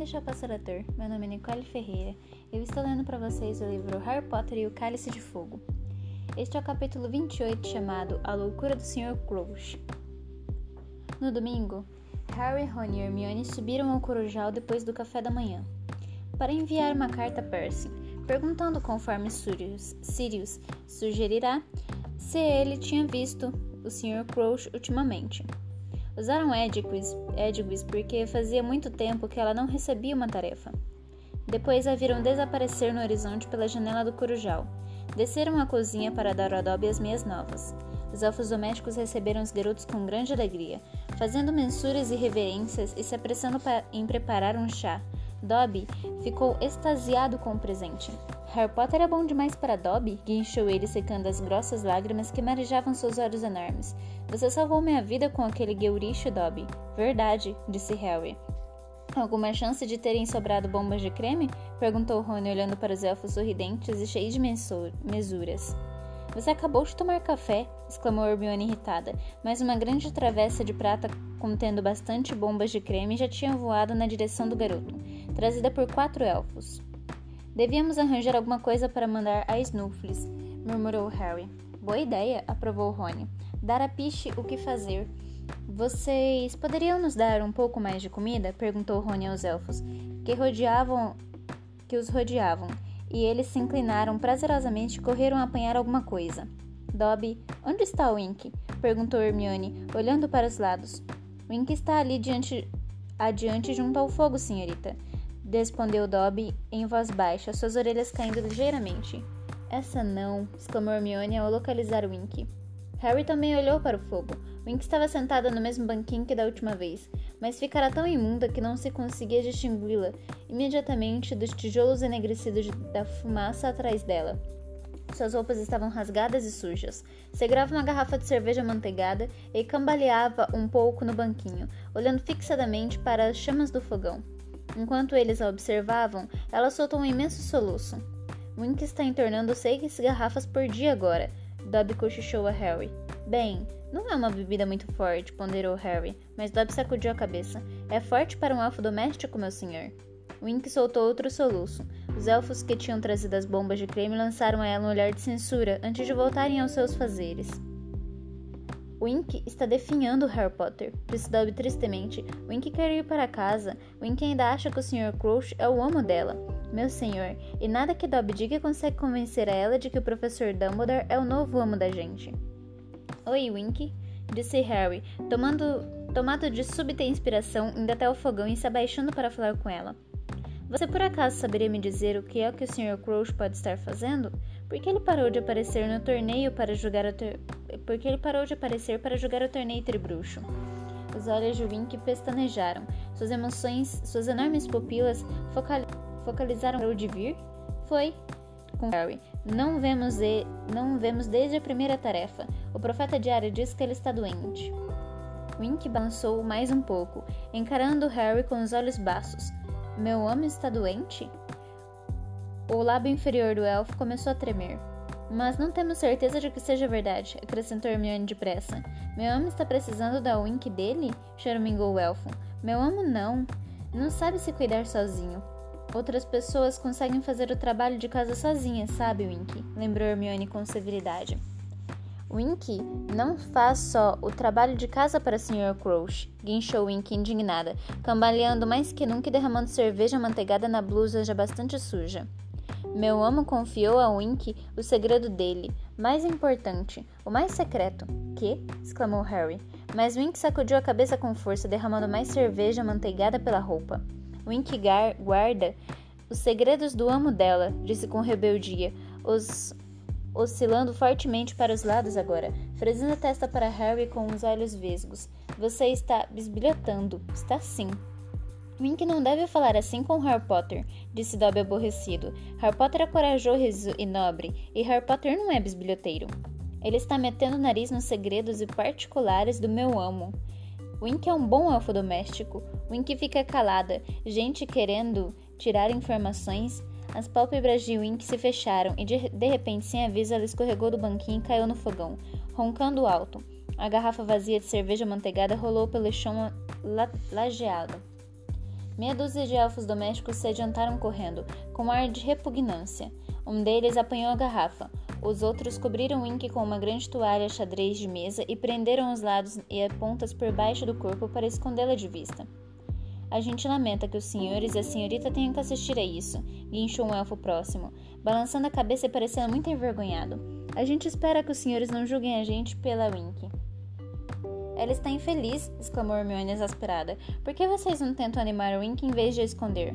deixar passar a dor. Meu nome é Nicole Ferreira. Eu estou lendo para vocês o livro Harry Potter e o Cálice de Fogo. Este é o capítulo 28, chamado A Loucura do Sr. Crouch. No domingo, Harry, Ron e Hermione subiram ao Corujal depois do café da manhã para enviar uma carta a Percy, perguntando conforme Sirius, Sirius sugerirá se ele tinha visto o Sr. Crouch ultimamente. Usaram Edgwiz porque fazia muito tempo que ela não recebia uma tarefa. Depois a viram desaparecer no horizonte pela janela do corujal. Desceram à cozinha para dar ao Dobby as meias novas. Os elfos domésticos receberam os garotos com grande alegria, fazendo mensuras e reverências e se apressando em preparar um chá. Dobby ficou extasiado com o presente. Harry Potter é bom demais para Dobby, guinchou ele secando as grossas lágrimas que marejavam seus olhos enormes. Você salvou minha vida com aquele gueuricho, Dobby. Verdade, disse Harry. Alguma chance de terem sobrado bombas de creme? perguntou Rony, olhando para os elfos sorridentes e cheios de mesuras. Você acabou de tomar café, exclamou Hermione irritada, mas uma grande travessa de prata contendo bastante bombas de creme já tinha voado na direção do garoto, trazida por quatro elfos. Devíamos arranjar alguma coisa para mandar a Snuffles, murmurou Harry. Boa ideia, aprovou Rony. Dar a Piche o que fazer. Vocês poderiam nos dar um pouco mais de comida? perguntou Rony aos elfos, que rodeavam que os rodeavam, e eles se inclinaram prazerosamente e correram a apanhar alguma coisa. Dobby, onde está o Wink? perguntou Hermione, olhando para os lados. Wink está ali diante, adiante junto ao fogo, senhorita respondeu Dobby em voz baixa, suas orelhas caindo ligeiramente. Essa não, exclamou Hermione ao localizar Wink. Harry também olhou para o fogo. Wink estava sentada no mesmo banquinho que da última vez, mas ficara tão imunda que não se conseguia distingui-la imediatamente dos tijolos enegrecidos da fumaça atrás dela. Suas roupas estavam rasgadas e sujas. Segurava uma garrafa de cerveja manteigada e cambaleava um pouco no banquinho, olhando fixadamente para as chamas do fogão. Enquanto eles a observavam, ela soltou um imenso soluço. Wink está entornando seis garrafas por dia agora, Dobby cochichou a Harry. Bem, não é uma bebida muito forte, ponderou Harry, mas Dobby sacudiu a cabeça. É forte para um elfo doméstico, meu senhor. Wink soltou outro soluço. Os elfos que tinham trazido as bombas de creme lançaram a ela um olhar de censura antes de voltarem aos seus fazeres. Wink está definhando Harry Potter, disse Dobby tristemente. Wink quer ir para casa. Wink ainda acha que o Sr. Crouch é o amo dela. Meu senhor, e nada que Dobby diga consegue convencer a ela de que o professor Dumbledore é o novo amo da gente. Oi, Wink, disse Harry, tomando, tomado de súbita inspiração, indo até o fogão e se abaixando para falar com ela. Você por acaso saberia me dizer o que é que o Sr. Crouch pode estar fazendo? Por que ele parou de aparecer no torneio para jogar o porque ele parou de aparecer para jogar o torneio tribruxo. Os olhos de Wink pestanejaram. Suas emoções, suas enormes pupilas focal focalizaram o de vir. Foi com Harry. Não vemos, e, não vemos desde a primeira tarefa. O profeta diário diz que ele está doente. Wink balançou mais um pouco, encarando Harry com os olhos baços. Meu homem está doente? O lábio inferior do elfo começou a tremer. Mas não temos certeza de que seja verdade, acrescentou Hermione depressa. Meu amo está precisando da wink dele? choramingou o elfo. Meu amo não. Não sabe se cuidar sozinho. Outras pessoas conseguem fazer o trabalho de casa sozinhas, sabe, Wink? Lembrou Hermione com severidade. Wink não faz só o trabalho de casa para Sr. Crouch, guinchou Wink indignada, cambaleando mais que nunca e derramando cerveja manteigada na blusa já bastante suja. Meu amo confiou a Wink o segredo dele, mais importante, o mais secreto. Que? exclamou Harry. Mas Wink sacudiu a cabeça com força, derramando mais cerveja manteigada pela roupa. Wink guarda os segredos do amo dela, disse com rebeldia, os oscilando fortemente para os lados agora, franzindo a testa para Harry com os olhos vesgos. Você está bisbilhotando. Está sim. Wink não deve falar assim com Harry Potter, disse Dobby aborrecido. Harry Potter é corajoso e nobre, e Harry Potter não é bisbilhoteiro. Ele está metendo o nariz nos segredos e particulares do meu amo. Wink é um bom elfo doméstico. Wink fica calada, gente querendo tirar informações. As pálpebras de Wink se fecharam e de, de repente, sem aviso, ela escorregou do banquinho e caiu no fogão, roncando alto. A garrafa vazia de cerveja manteigada rolou pelo chão la lajeado. Meia dúzia de elfos domésticos se adiantaram correndo, com ar de repugnância. Um deles apanhou a garrafa. Os outros cobriram Wink com uma grande toalha xadrez de mesa e prenderam os lados e as pontas por baixo do corpo para escondê-la de vista. A gente lamenta que os senhores e a senhorita tenham que assistir a isso, guinchou um elfo próximo, balançando a cabeça e parecendo muito envergonhado. A gente espera que os senhores não julguem a gente pela Wink. Ela está infeliz, exclamou Hermione exasperada. Por que vocês não tentam animar o Wink em vez de a esconder?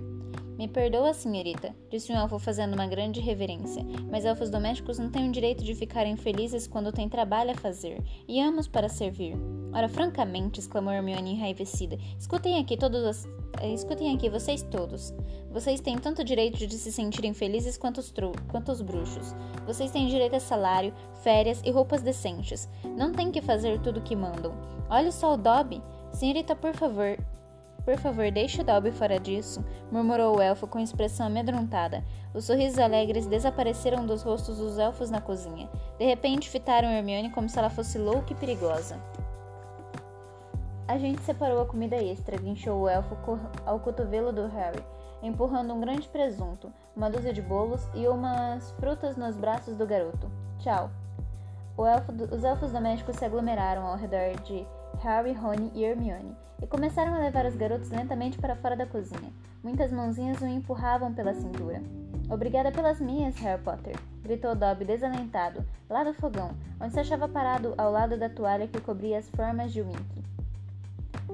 Me perdoa, senhorita, disse um elfo fazendo uma grande reverência, mas elfos domésticos não têm o direito de ficarem felizes quando têm trabalho a fazer, e amos para servir. Ora, francamente, exclamou Hermione enraivecida, escutem aqui todos os... Eh, escutem aqui vocês todos. Vocês têm tanto direito de se sentirem felizes quanto os, tru... quanto os bruxos. Vocês têm direito a salário, férias e roupas decentes. Não têm que fazer tudo o que mandam. Olhe só o Dobby. Senhorita, por favor, por favor, deixe o Dobby fora disso, murmurou o elfo com expressão amedrontada. Os sorrisos alegres desapareceram dos rostos dos elfos na cozinha. De repente, fitaram Hermione como se ela fosse louca e perigosa. A gente separou a comida extra, guinchou o elfo ao cotovelo do Harry, empurrando um grande presunto, uma dúzia de bolos e umas frutas nos braços do garoto. Tchau. Elfo, os elfos domésticos se aglomeraram ao redor de Harry, Rony e Hermione, e começaram a levar os garotos lentamente para fora da cozinha. Muitas mãozinhas o empurravam pela cintura. Obrigada pelas minhas, Harry Potter, gritou Dobby desalentado, lá do fogão, onde se achava parado ao lado da toalha que cobria as formas de Wink.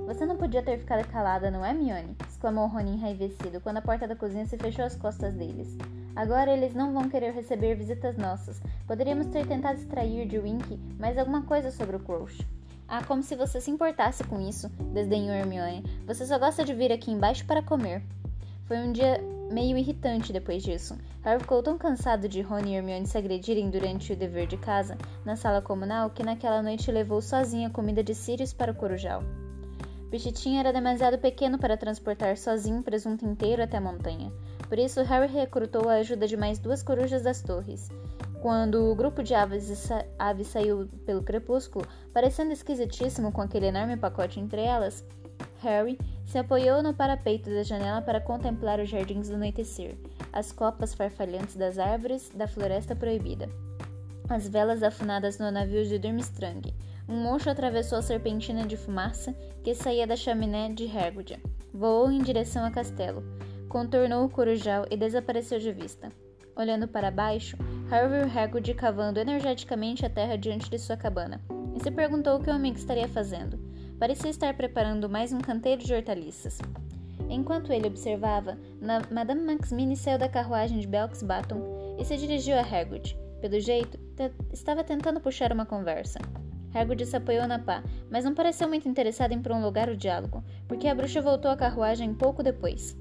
Você não podia ter ficado calada, não é, Mione? exclamou Rony enraivecido quando a porta da cozinha se fechou às costas deles. Agora eles não vão querer receber visitas nossas. Poderíamos ter tentado extrair de Wink mais alguma coisa sobre o Crouch. Ah, como se você se importasse com isso, desdenhou Hermione. Você só gosta de vir aqui embaixo para comer. Foi um dia meio irritante depois disso. Harry ficou tão cansado de Rony e Hermione se agredirem durante o dever de casa na sala comunal que naquela noite levou sozinha a comida de Sirius para o Corujal. Pichitinho era demasiado pequeno para transportar sozinho um presunto inteiro até a montanha. Por isso, Harry recrutou a ajuda de mais duas corujas das torres quando o grupo de aves, aves saiu pelo crepúsculo, parecendo esquisitíssimo com aquele enorme pacote entre elas, Harry se apoiou no parapeito da janela para contemplar os jardins do anoitecer, as copas farfalhantes das árvores da floresta proibida, as velas afunadas no navio de Durmstrang. Um mocho atravessou a serpentina de fumaça que saía da chaminé de Hagrid, voou em direção ao castelo, contornou o corujal e desapareceu de vista. Olhando para baixo, Harvey Hagrid cavando energeticamente a terra diante de sua cabana e se perguntou o que o amigo estaria fazendo. Parecia estar preparando mais um canteiro de hortaliças. Enquanto ele observava, Madame Maxmini saiu da carruagem de Belks Baton e se dirigiu a Hagrid. Pelo jeito, estava tentando puxar uma conversa. Hagrid se apoiou na pá, mas não pareceu muito interessado em prolongar o diálogo, porque a bruxa voltou à carruagem pouco depois.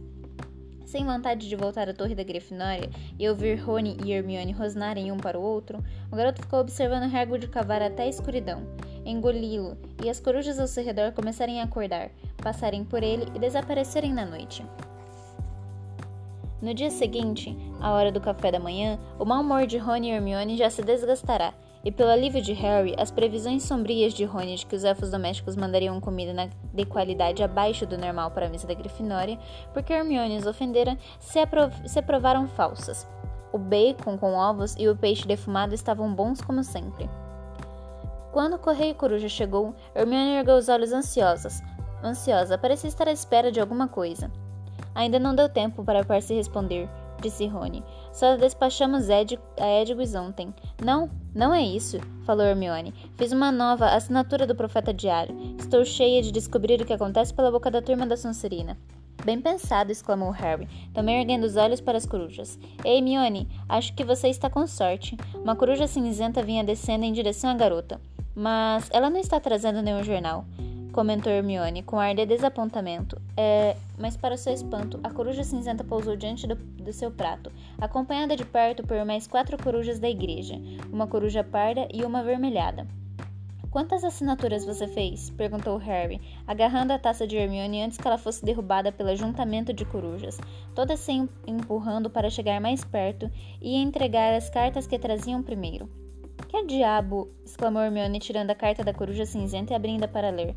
Sem vontade de voltar à torre da Grifinória e ouvir Rony e Hermione rosnarem um para o outro, o garoto ficou observando Hagrid cavar até a escuridão, engoli-lo e as corujas ao seu redor começarem a acordar, passarem por ele e desaparecerem na noite. No dia seguinte, à hora do café da manhã, o mau humor de Rony e Hermione já se desgastará e pelo alívio de Harry, as previsões sombrias de Rony de que os elfos domésticos mandariam comida na, de qualidade abaixo do normal para a mesa da Grifinória, porque Hermione os ofendera, se, aprov se aprovaram falsas. O bacon com ovos e o peixe defumado estavam bons como sempre. Quando o Correio Coruja chegou, Hermione ergueu os olhos ansiosas. Ansiosa, parecia estar à espera de alguma coisa. Ainda não deu tempo para Percy responder, disse Rony. Só despachamos Ed, a Edwis ontem. Não, não é isso, falou Hermione. Fiz uma nova assinatura do Profeta Diário. Estou cheia de descobrir o que acontece pela boca da turma da Sonserina. Bem pensado, exclamou Harry, também erguendo os olhos para as corujas. Ei, Hermione, acho que você está com sorte. Uma coruja cinzenta vinha descendo em direção à garota. Mas ela não está trazendo nenhum jornal comentou Hermione, com ar de desapontamento. É, mas para seu espanto, a coruja cinzenta pousou diante do, do, seu prato, acompanhada de perto por mais quatro corujas da igreja, uma coruja parda e uma avermelhada. Quantas assinaturas você fez? perguntou Harry, agarrando a taça de Hermione antes que ela fosse derrubada pelo ajuntamento de corujas, todas se empurrando para chegar mais perto e entregar as cartas que traziam primeiro. Que diabo! exclamou Hermione, tirando a carta da coruja cinzenta e abrindo-a para ler.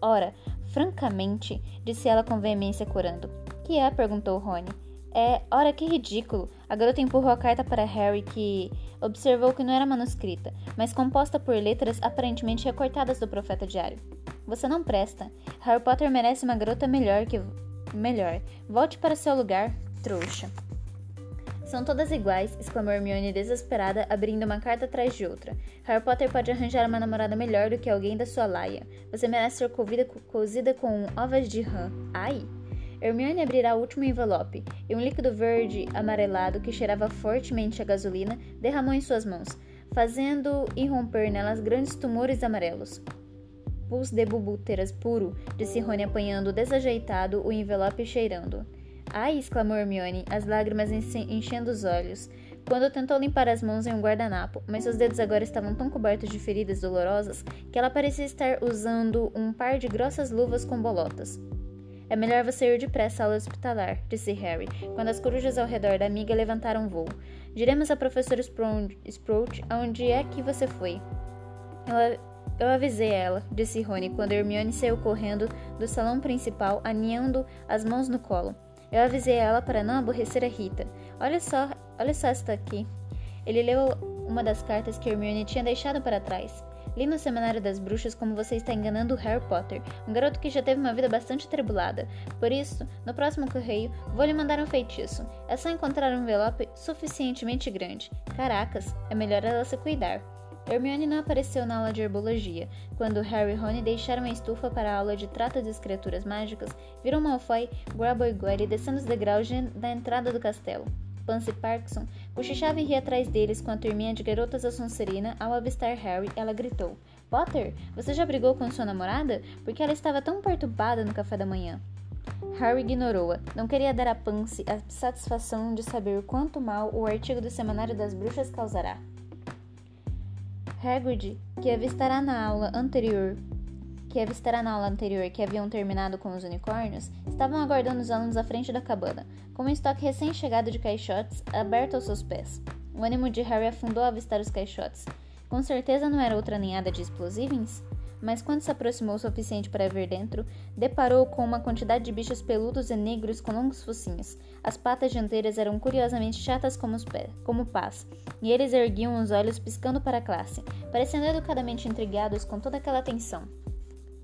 Ora, Francamente, disse ela com veemência corando. Que é? perguntou Rony. É, ora que ridículo! A garota empurrou a carta para Harry, que observou que não era manuscrita, mas composta por letras aparentemente recortadas do profeta diário. Você não presta. Harry Potter merece uma garota melhor que. melhor. Volte para seu lugar, trouxa. São todas iguais, exclamou Hermione desesperada, abrindo uma carta atrás de outra. Harry Potter pode arranjar uma namorada melhor do que alguém da sua laia. Você merece ser cozida com ovas de rã. Ai! Hermione abrirá o último envelope, e um líquido verde amarelado que cheirava fortemente a gasolina derramou em suas mãos, fazendo irromper nelas grandes tumores amarelos. Pus de bubúteras puro, disse Rony apanhando desajeitado o envelope cheirando. Ai! exclamou Hermione, as lágrimas enchendo os olhos, quando tentou limpar as mãos em um guardanapo, mas seus dedos agora estavam tão cobertos de feridas dolorosas que ela parecia estar usando um par de grossas luvas com bolotas. É melhor você ir depressa à aula hospitalar, disse Harry, quando as corujas ao redor da amiga levantaram voo. Diremos à professora Sprout aonde é que você foi. Eu, eu avisei ela, disse Rony, quando Hermione saiu correndo do salão principal, aninhando as mãos no colo. Eu avisei ela para não aborrecer a Rita. Olha só, olha só esta aqui. Ele leu uma das cartas que Hermione tinha deixado para trás. Li no Semanário das Bruxas como você está enganando Harry Potter, um garoto que já teve uma vida bastante atribulada. Por isso, no próximo correio, vou lhe mandar um feitiço. É só encontrar um envelope suficientemente grande. Caracas, é melhor ela se cuidar. Hermione não apareceu na aula de herbologia. Quando Harry e Rony deixaram a estufa para a aula de trato das criaturas mágicas, viram Malfoy, Grabo e Goyle descendo os degraus da entrada do castelo. Pansy Parkinson cochichava e ria atrás deles com a turminha de garotas da Sonserina. Ao avistar Harry, ela gritou: Potter, você já brigou com sua namorada? Porque ela estava tão perturbada no café da manhã. Harry ignorou-a. Não queria dar a Pansy a satisfação de saber quanto mal o artigo do Semanário das Bruxas causará. Hagrid, que avistará na aula anterior que avistará na aula anterior que haviam terminado com os unicórnios, estavam aguardando os alunos à frente da cabana, com um estoque recém-chegado de caixotes aberto aos seus pés. O ânimo de Harry afundou ao avistar os caixotes. Com certeza não era outra ninhada de explosivos? Mas quando se aproximou o suficiente para ver dentro, deparou com uma quantidade de bichos peludos e negros com longos focinhos. As patas dianteiras eram curiosamente chatas como, os pés, como pás, e eles erguiam os olhos piscando para a classe, parecendo educadamente intrigados com toda aquela atenção.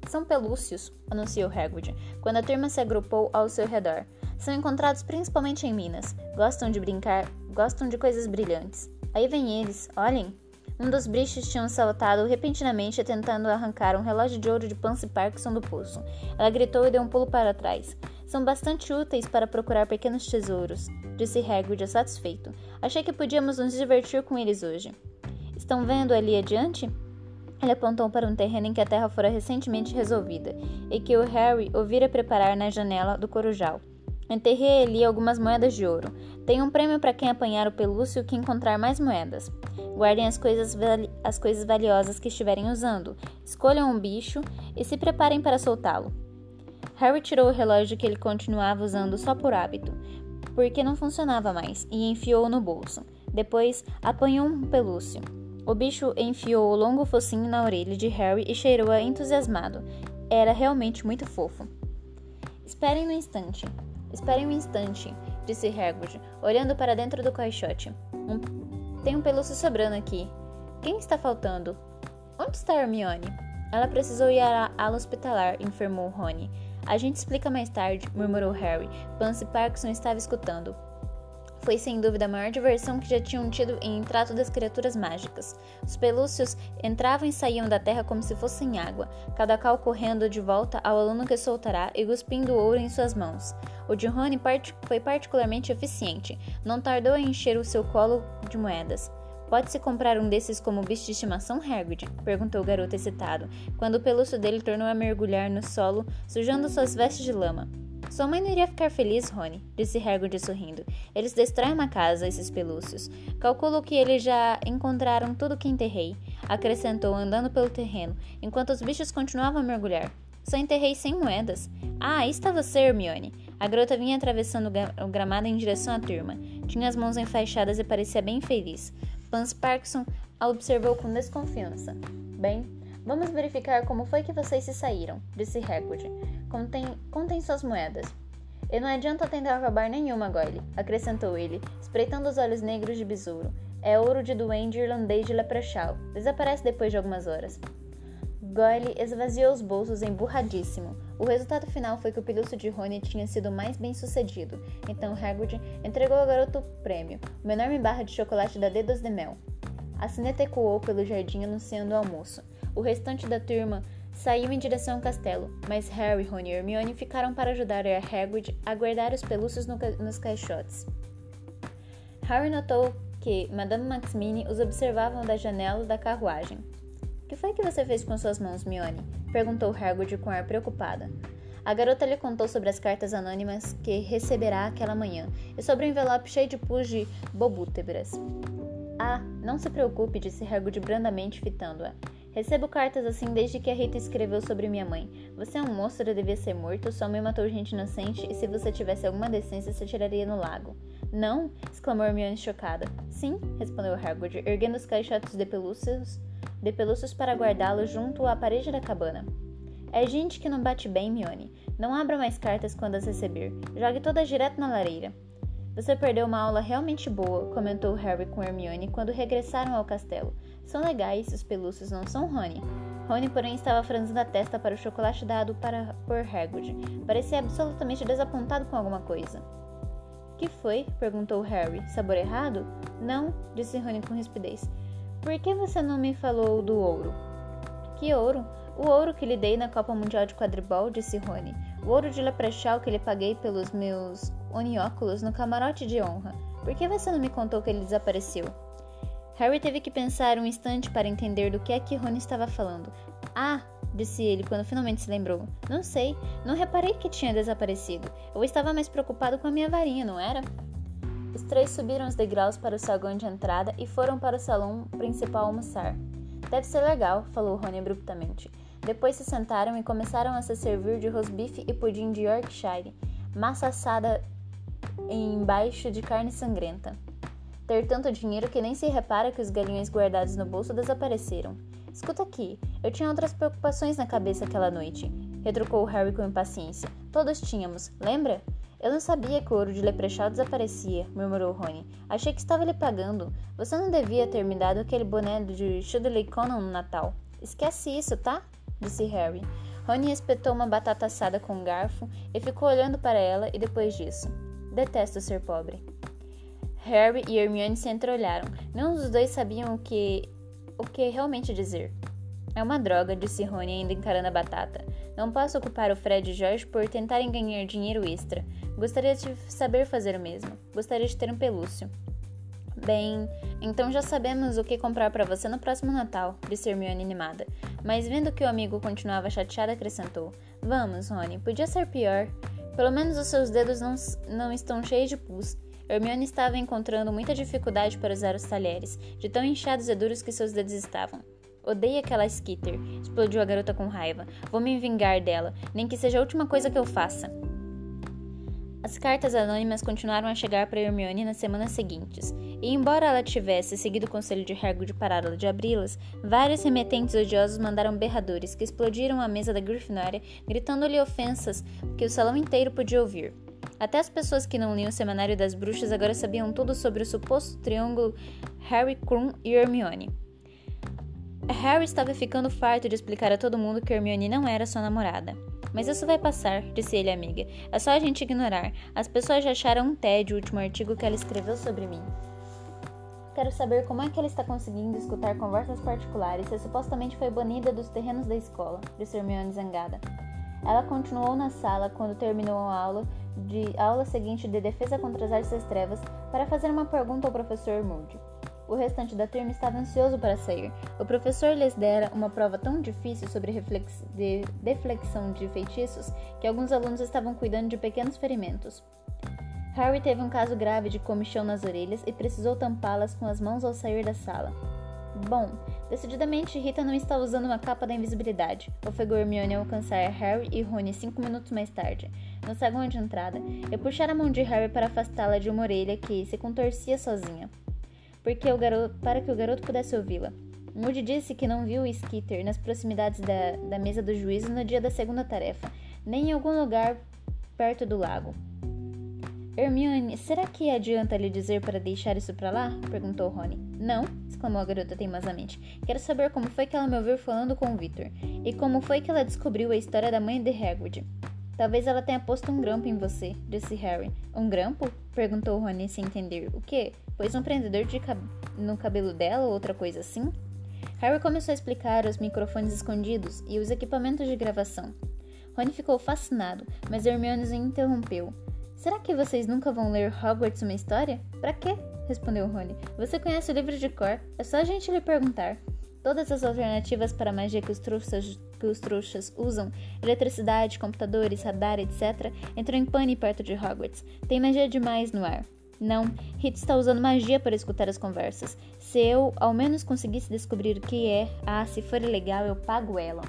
São pelúcios, anunciou Hagrid, quando a turma se agrupou ao seu redor. São encontrados principalmente em Minas. Gostam de brincar, gostam de coisas brilhantes. Aí vem eles, olhem. Um dos bichos tinha saltado repentinamente tentando arrancar um relógio de ouro de Pansy Parkinson do pulso. Ela gritou e deu um pulo para trás. São bastante úteis para procurar pequenos tesouros, disse Hagrid satisfeito. Achei que podíamos nos divertir com eles hoje. Estão vendo ali adiante? Ele apontou para um terreno em que a terra fora recentemente resolvida e que o Harry ouvira preparar na janela do corujal. Enterrei ali algumas moedas de ouro. Tem um prêmio para quem apanhar o pelúcio que encontrar mais moedas. Guardem as coisas, as coisas valiosas que estiverem usando. Escolham um bicho e se preparem para soltá-lo. Harry tirou o relógio que ele continuava usando só por hábito, porque não funcionava mais, e enfiou-o no bolso. Depois, apanhou um pelúcio. O bicho enfiou o longo focinho na orelha de Harry e cheirou-a entusiasmado. Era realmente muito fofo. Esperem um instante. Esperem um instante, disse Hagrid, olhando para dentro do caixote. Um... Tem um pelúcio sobrando aqui. Quem está faltando? Onde está Hermione? Ela precisou ir à ala hospitalar, informou Rony. A gente explica mais tarde, murmurou Harry. Pansy Parkinson estava escutando. Foi sem dúvida a maior diversão que já tinham tido em trato das criaturas mágicas. Os pelúcios entravam e saíam da terra como se fossem água, cada cal correndo de volta ao aluno que soltará e cuspindo ouro em suas mãos. O de Rony foi particularmente eficiente, não tardou a encher o seu colo de moedas. Pode-se comprar um desses como bicho de estimação, Hagrid? perguntou o garoto excitado, quando o pelúcio dele tornou a mergulhar no solo, sujando suas vestes de lama. Sua mãe não iria ficar feliz, Rony, disse Hagrid sorrindo. Eles destroem uma casa, esses pelúcios. Calculo que eles já encontraram tudo que enterrei, acrescentou, andando pelo terreno, enquanto os bichos continuavam a mergulhar. Só enterrei cem moedas. Ah, aí está você, Hermione. A garota vinha atravessando o gramado em direção à turma. Tinha as mãos enfaixadas e parecia bem feliz. Pans Parkinson a observou com desconfiança. Bem, Vamos verificar como foi que vocês se saíram, disse Hagrid. Contem, contem suas moedas. E não adianta tentar roubar nenhuma, Goyle, acrescentou ele, espreitando os olhos negros de besouro. É ouro de duende irlandês de Leprechaun. Desaparece depois de algumas horas. Goyle esvaziou os bolsos emburradíssimo. O resultado final foi que o pelúcio de Rony tinha sido mais bem sucedido, então Hagrid entregou ao garoto o prêmio, uma enorme barra de chocolate da Dedos de Mel. A sineta ecoou pelo jardim anunciando o almoço. O restante da turma saiu em direção ao castelo, mas Harry, Rony e Hermione ficaram para ajudar a Hagrid a guardar os pelúcios no ca nos caixotes. Harry notou que Madame Maxmini os observavam da janela da carruagem. Que foi que você fez com suas mãos, Mione? Perguntou Hagrid com ar preocupada. A garota lhe contou sobre as cartas anônimas que receberá aquela manhã e sobre o envelope cheio de pus de bobútebras. Ah, não se preocupe, disse Hagrid brandamente, fitando-a. Recebo cartas assim desde que a Rita escreveu sobre minha mãe. Você é um monstro devia ser morto, sua mãe matou gente inocente e se você tivesse alguma decência se atiraria no lago. Não? exclamou Hermione chocada. Sim, respondeu Hagrid, erguendo os caixotes de pelúcios, de pelúcios para guardá-los junto à parede da cabana. É gente que não bate bem, Mione. Não abra mais cartas quando as receber. Jogue todas direto na lareira. Você perdeu uma aula realmente boa, comentou Harry com Hermione quando regressaram ao castelo. São legais, os pelúcios não são Rony. Rony, porém, estava franzindo a testa para o chocolate dado para por Hagrid. Parecia absolutamente desapontado com alguma coisa. Que foi? perguntou Harry. Sabor errado? Não, disse Rony com rispidez. Por que você não me falou do ouro? Que ouro? O ouro que lhe dei na Copa Mundial de Quadribol, disse Rony. O ouro de Leprechaun que lhe paguei pelos meus onióculos no camarote de honra. Por que você não me contou que ele desapareceu? Harry teve que pensar um instante para entender do que é que Rony estava falando. Ah, disse ele quando finalmente se lembrou. Não sei, não reparei que tinha desaparecido. Eu estava mais preocupado com a minha varinha, não era? Os três subiram os degraus para o saguão de entrada e foram para o salão principal almoçar. Deve ser legal, falou Rony abruptamente. Depois se sentaram e começaram a se servir de rosbife e pudim de Yorkshire, massa assada embaixo de carne sangrenta. Ter tanto dinheiro que nem se repara que os galinhões guardados no bolso desapareceram. Escuta aqui, eu tinha outras preocupações na cabeça aquela noite, retrucou Harry com impaciência. Todos tínhamos, lembra? Eu não sabia que o ouro de Leprechaun desaparecia, murmurou Rony. Achei que estava lhe pagando. Você não devia ter me dado aquele boné de Chudley Conan no Natal. Esquece isso, tá? disse Harry. Rony espetou uma batata assada com um garfo e ficou olhando para ela e depois disso. Detesto ser pobre. Harry e Hermione se entreolharam. Nenhum dos dois sabiam o que, o que realmente dizer. É uma droga, disse Rony, ainda encarando a batata. Não posso ocupar o Fred e George por tentarem ganhar dinheiro extra. Gostaria de saber fazer o mesmo. Gostaria de ter um pelúcio. Bem, então já sabemos o que comprar para você no próximo Natal, disse Hermione animada. Mas vendo que o amigo continuava chateado, acrescentou: Vamos, Rony, podia ser pior. Pelo menos os seus dedos não, não estão cheios de pus. Hermione estava encontrando muita dificuldade para usar os talheres, de tão inchados e duros que seus dedos estavam. Odeio aquela Skitter, explodiu a garota com raiva. Vou me vingar dela, nem que seja a última coisa que eu faça. As cartas anônimas continuaram a chegar para Hermione nas semanas seguintes, e embora ela tivesse seguido o conselho de Hagrid de pará-la de abri-las, vários remetentes odiosos mandaram berradores que explodiram a mesa da Grifinória, gritando-lhe ofensas que o salão inteiro podia ouvir. Até as pessoas que não liam o Semanário das Bruxas agora sabiam tudo sobre o suposto triângulo Harry, Krum e Hermione. Harry estava ficando farto de explicar a todo mundo que Hermione não era sua namorada. Mas isso vai passar, disse ele à amiga. É só a gente ignorar. As pessoas já acharam um tédio o último artigo que ela escreveu sobre mim. Quero saber como é que ela está conseguindo escutar conversas particulares se supostamente foi banida dos terrenos da escola, disse Hermione zangada. Ela continuou na sala quando terminou a aula de aula seguinte de defesa contra as artes trevas para fazer uma pergunta ao professor Moody. O restante da turma estava ansioso para sair. O professor lhes dera uma prova tão difícil sobre de deflexão de feitiços que alguns alunos estavam cuidando de pequenos ferimentos. Harry teve um caso grave de comichão nas orelhas e precisou tampá-las com as mãos ao sair da sala. Bom, decididamente Rita não está usando uma capa da invisibilidade, ofegou Hermione ao alcançar Harry e Rony cinco minutos mais tarde, no saguão de entrada, e puxar a mão de Harry para afastá-la de uma orelha que se contorcia sozinha porque o garoto, para que o garoto pudesse ouvi-la. Moody disse que não viu o Skitter nas proximidades da, da mesa do juízo no dia da segunda tarefa, nem em algum lugar perto do lago. Hermione, será que adianta lhe dizer para deixar isso para lá? perguntou Rony. Não, exclamou a garota teimosamente. Quero saber como foi que ela me ouviu falando com o Victor e como foi que ela descobriu a história da mãe de Hagrid. Talvez ela tenha posto um grampo em você, disse Harry. Um grampo? perguntou Rony sem entender. O quê? Pôs um prendedor de cab no cabelo dela ou outra coisa assim? Harry começou a explicar os microfones escondidos e os equipamentos de gravação. Rony ficou fascinado, mas Hermione o interrompeu. Será que vocês nunca vão ler Hogwarts uma história? Para quê? respondeu Rony. Você conhece o livro de cor? É só a gente lhe perguntar. Todas as alternativas para a magia que os trouxas, que os trouxas usam, eletricidade, computadores, radar, etc., entram em pane perto de Hogwarts. Tem magia demais no ar. Não, Rita está usando magia para escutar as conversas. Se eu ao menos conseguisse descobrir o que é, ah, se for legal, eu pago ela.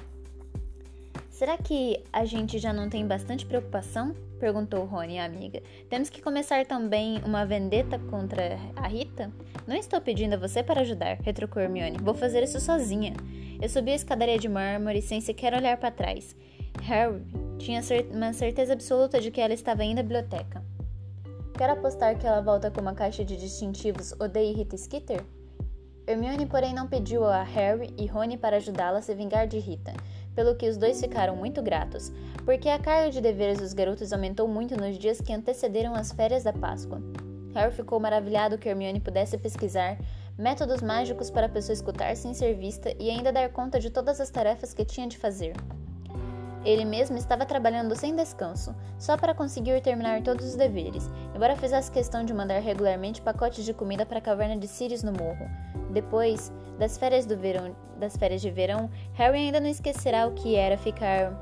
Será que a gente já não tem bastante preocupação? Perguntou Rony, a amiga. Temos que começar também uma vendetta contra a Rita? Não estou pedindo a você para ajudar, retrucou Hermione. Vou fazer isso sozinha. Eu subi a escadaria de mármore sem sequer olhar para trás. Harry tinha uma certeza absoluta de que ela estava indo à biblioteca. Quero apostar que ela volta com uma caixa de distintivos Odeie Rita Skeeter? Hermione, porém, não pediu a Harry e Rony para ajudá-la a se vingar de Rita pelo que os dois ficaram muito gratos, porque a carga de deveres dos garotos aumentou muito nos dias que antecederam as férias da Páscoa. Harry ficou maravilhado que Hermione pudesse pesquisar métodos mágicos para a pessoa escutar sem ser vista e ainda dar conta de todas as tarefas que tinha de fazer. Ele mesmo estava trabalhando sem descanso, só para conseguir terminar todos os deveres, embora fizesse questão de mandar regularmente pacotes de comida para a caverna de Sirius no morro, depois das férias, do verão, das férias de verão, Harry ainda não esquecerá o que era ficar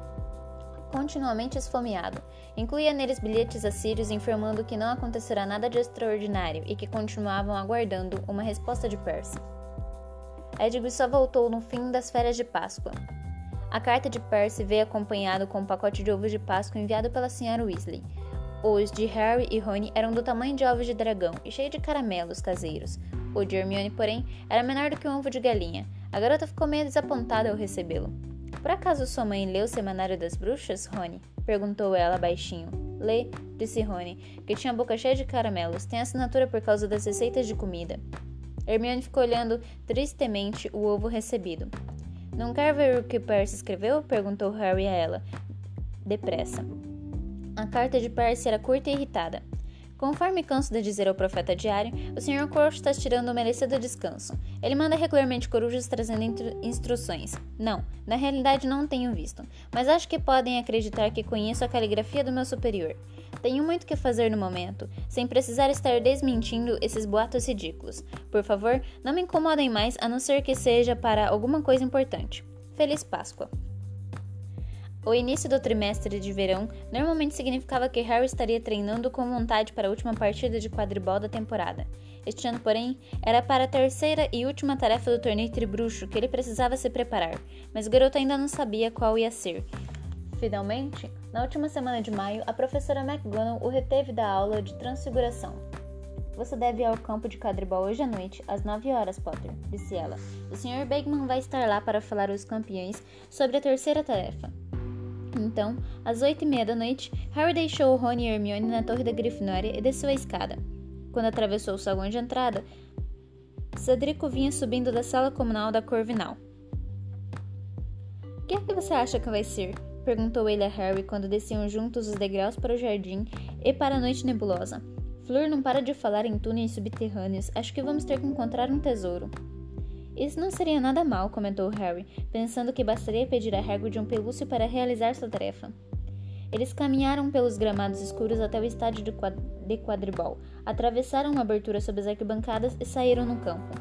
continuamente esfomeado. Incluía neles bilhetes a Sirius informando que não acontecerá nada de extraordinário e que continuavam aguardando uma resposta de Percy. Edward só voltou no fim das férias de Páscoa. A carta de Percy veio acompanhado com um pacote de ovos de Páscoa enviado pela Sra. Weasley. Os de Harry e Rony eram do tamanho de ovos de dragão e cheios de caramelos caseiros. O de Hermione, porém, era menor do que um ovo de galinha. A garota ficou meio desapontada ao recebê-lo. Por acaso sua mãe leu o Semanário das Bruxas, Rony? perguntou ela baixinho. Lê, disse Rony, que tinha a boca cheia de caramelos. Tem assinatura por causa das receitas de comida. Hermione ficou olhando tristemente o ovo recebido. Não quer ver o que Percy escreveu? perguntou Harry a ela, depressa. A carta de Percy era curta e irritada. Conforme canso de dizer ao profeta diário, o Sr. Crouch está tirando um merecido descanso. Ele manda regularmente corujas trazendo instruções. Não, na realidade não tenho visto, mas acho que podem acreditar que conheço a caligrafia do meu superior. Tenho muito que fazer no momento, sem precisar estar desmentindo esses boatos ridículos. Por favor, não me incomodem mais, a não ser que seja para alguma coisa importante. Feliz Páscoa! O início do trimestre de verão normalmente significava que Harry estaria treinando com vontade para a última partida de quadribol da temporada. Este ano, porém, era para a terceira e última tarefa do torneio tribruxo que ele precisava se preparar, mas o garoto ainda não sabia qual ia ser. Finalmente, na última semana de maio, a professora McGonagall o reteve da aula de transfiguração. Você deve ir ao campo de quadribol hoje à noite, às 9 horas, Potter, disse ela. O Sr. Bagman vai estar lá para falar aos campeões sobre a terceira tarefa. Então, às oito e meia da noite, Harry deixou Rony e Hermione na torre da Grifinória e desceu a escada. Quando atravessou o saguão de entrada, Cedrico vinha subindo da sala comunal da Corvinal. O que é que você acha que vai ser? Perguntou ele a Harry quando desciam juntos os degraus para o jardim e para a noite nebulosa. Fleur não para de falar em túneis subterrâneos. Acho que vamos ter que encontrar um tesouro. Isso não seria nada mal, comentou Harry, pensando que bastaria pedir a Hagrid um pelúcio para realizar sua tarefa. Eles caminharam pelos gramados escuros até o estádio de, quad de quadribol, atravessaram uma abertura sob as arquibancadas e saíram no campo.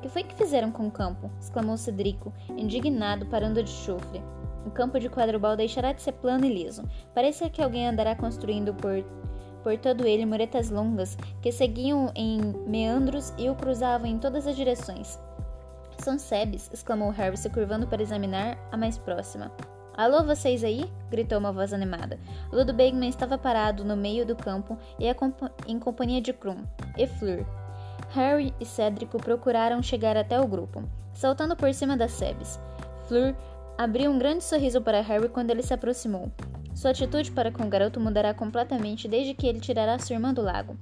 Que foi que fizeram com o campo? exclamou Cedrico, indignado, parando de chufre. O campo de quadribol deixará de ser plano e liso. Parece que alguém andará construindo por, por todo ele muretas longas que seguiam em meandros e o cruzavam em todas as direções. São Sebes! exclamou Harry, se curvando para examinar a mais próxima. Alô, vocês aí? gritou uma voz animada. Ludo Bagman estava parado no meio do campo e em companhia de Krum e Fleur. Harry e Cédrico procuraram chegar até o grupo, saltando por cima das sebes. Fleur abriu um grande sorriso para Harry quando ele se aproximou. Sua atitude para com o garoto mudará completamente desde que ele tirará sua irmã do lago.